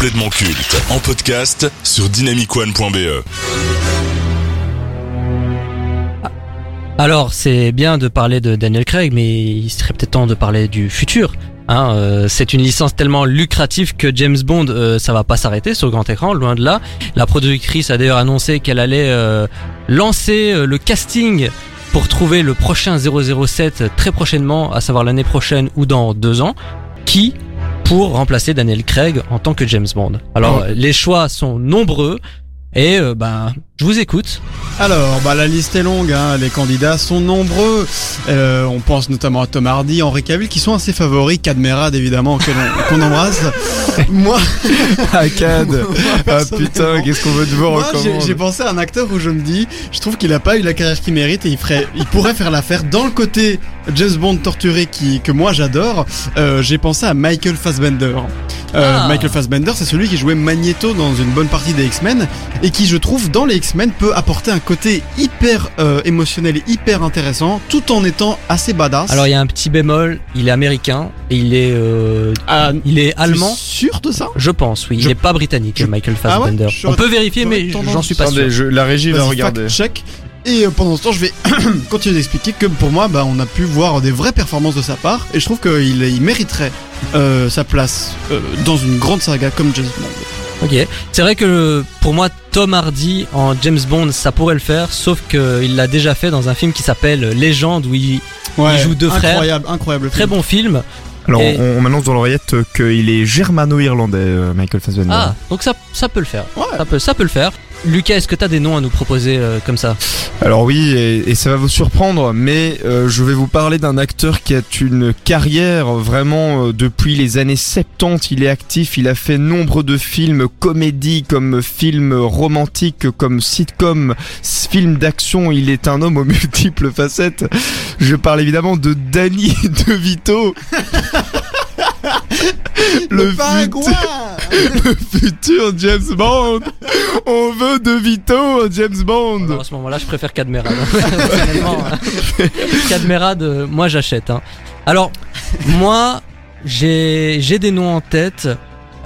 complètement culte en podcast sur dynamicone.be. Alors, c'est bien de parler de Daniel Craig, mais il serait peut-être temps de parler du futur. Hein, euh, c'est une licence tellement lucrative que James Bond, euh, ça va pas s'arrêter sur grand écran, loin de là. La productrice a d'ailleurs annoncé qu'elle allait euh, lancer euh, le casting pour trouver le prochain 007 très prochainement, à savoir l'année prochaine ou dans deux ans, qui pour remplacer Daniel Craig en tant que James Bond. Alors, les choix sont nombreux. Et euh, ben, je vous écoute. Alors, bah, la liste est longue, hein, les candidats sont nombreux. Euh, on pense notamment à Tom Hardy, Henri Cavill, qui sont assez favoris. Cadmerade, évidemment, qu'on embrasse. Moi, Acad. Ah putain, qu'est-ce qu'on veut de vous recommande j'ai pensé à un acteur où je me dis, je trouve qu'il a pas eu la carrière qu'il mérite et il ferait, il pourrait faire l'affaire dans le côté James Bond torturé qui, que moi j'adore. Euh, j'ai pensé à Michael Fassbender. Euh, Ah. Michael Fassbender, c'est celui qui jouait Magneto dans une bonne partie des X-Men et qui, je trouve, dans les X-Men peut apporter un côté hyper euh, émotionnel et hyper intéressant, tout en étant assez badass. Alors il y a un petit bémol, il est américain et il est euh, Ah, il est allemand. tu es sûr de ça? Je pense, oui. Il Je- n'est pas britannique, je- Michael Ah ouais? Fassbender. On peut vérifier, mais j'en suis pas sûr. Je- la régie va regarder. Et euh, pendant ce temps, je vais continuer d'expliquer que pour moi, bah, on a pu voir des vraies performances de sa part, et je trouve qu'il il mériterait euh, sa place euh, dans une grande saga comme James Bond. Ok. C'est vrai que pour moi, Tom Hardy en James Bond, ça pourrait le faire, sauf qu'il l'a déjà fait dans un film qui s'appelle Légende, où il Ouais, joue deux frères. incroyable, incroyable. très film. bon film. Alors, Et- on, on m'annonce dans l'oreillette qu'il est germano-irlandais, Michael Fassbender. Ah, donc ça, ça peut le faire. Ouais. Ça peut, ça peut le faire. Lucas, est-ce que t'as des noms à nous proposer euh, comme ça? Alors oui, et, et ça va vous surprendre, mais euh, je vais vous parler d'un acteur qui a une carrière vraiment euh, depuis les années 70. Il est actif, il a fait nombre de films comédies, comme films romantiques, comme sitcom, films d'action. Il est un homme aux multiples facettes. Je parle évidemment de Danny DeVito. Le, futur, le futur James Bond. On veut DeVito en James Bond. Alors, À ce moment-là, je préfère Cadmerade. Personnellement, hein. Cadmerade, euh, moi j'achète. hein. Alors, moi, j'ai j'ai des noms en tête.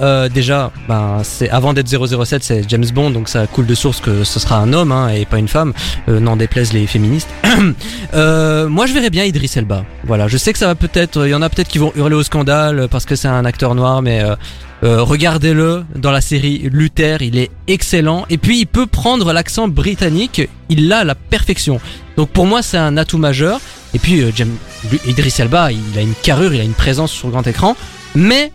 Euh, déjà, ben, c'est avant d'être 007, c'est James Bond, donc ça coule de source que ce sera un homme hein, et pas une femme. Euh, N'en déplaise les féministes. Euh, moi, je verrais bien Idris Elba. Voilà, je sais que ça va peut-être, il y en a peut-être qui vont hurler au scandale parce que c'est un acteur noir, mais euh, euh, regardez-le dans la série Luther, il est excellent. Et puis il peut prendre l'accent britannique, il l'a à la perfection. Donc pour moi c'est un atout majeur. Et puis euh, Idris Elba, il a une carrure, il a une présence sur le grand écran. Mais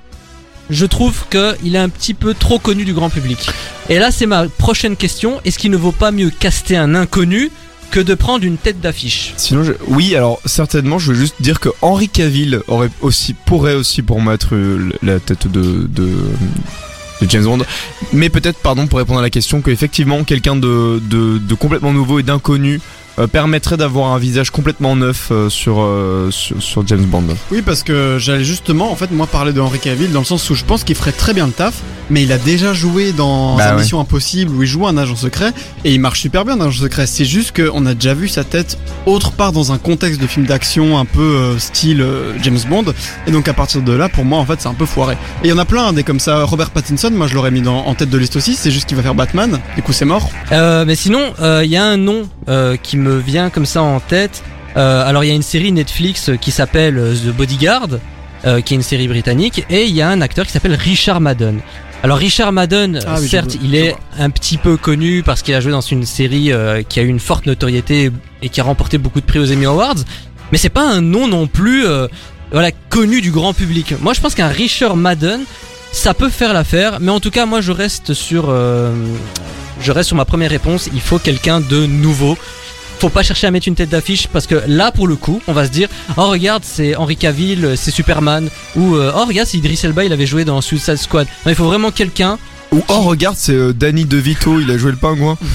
je trouve qu'il est un petit peu trop connu du grand public. Et là c'est ma prochaine question. Est-ce qu'il ne vaut pas mieux caster un inconnu que de prendre une tête d'affiche? Sinon, oui, alors certainement, je veux juste dire que Henry Cavill aurait aussi, pourrait aussi pour moi être euh, la tête de, de, James Bond. Mais peut-être, pardon, pour répondre à la question, qu'effectivement, quelqu'un de, de, complètement nouveau et d'inconnu permettrait d'avoir un visage complètement neuf euh, sur, euh, sur, sur James Bond. Oui, parce que j'allais justement, en fait, moi parler de Henry Cavill dans le sens où je pense qu'il ferait très bien le taf, mais il a déjà joué dans Bah un ouais. Mission Impossible où il joue un agent secret et il marche super bien dans agent secret. C'est juste qu'on a déjà vu sa tête autre part dans un contexte de film d'action un peu euh, style euh, James Bond, et donc à partir de là, pour moi, en fait, c'est un peu foiré. Et il y en a plein hein, des comme ça. Robert Pattinson, moi je l'aurais mis dans, en tête de liste aussi. C'est juste qu'il va faire Batman. Du coup, c'est mort. Euh, mais sinon, euh, il y a un nom euh, qui me vient comme ça en tête. Euh, alors il y a une série Netflix euh, qui s'appelle The Bodyguard, euh, qui est une série britannique, et il y a un acteur qui s'appelle Richard Madden. Alors Richard Madden, Ah oui, certes, il est un petit peu connu parce qu'il a joué dans une série qui a eu une forte notoriété et qui a remporté beaucoup de prix aux Emmy Awards, mais c'est pas un nom non plus voilà connu du grand public. Moi, je pense qu'un Richard Madden, ça peut faire l'affaire, mais en tout cas, moi, je reste sur euh, je reste sur ma première réponse. Il faut quelqu'un de nouveau. Faut pas chercher à mettre une tête d'affiche parce que là, pour le coup, on va se dire Oh, regarde, c'est Henry Cavill, c'est Superman. Ou euh, Oh, regarde, c'est Idris Elba, il avait joué dans Suicide Squad. Non, il faut vraiment quelqu'un. Ou oh regarde, c'est euh, Danny DeVito, il a joué le pingouin.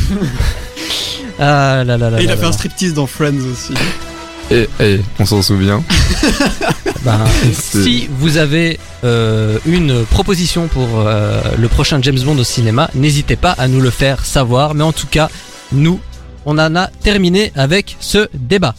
Ah là là là. et il là a fait là. un striptease dans Friends aussi. Et, et on s'en souvient. Ben, C'est- si vous avez euh, une proposition pour euh, le prochain James Bond au cinéma, n'hésitez pas à nous le faire savoir. Mais en tout cas, nous, on en a terminé avec ce débat.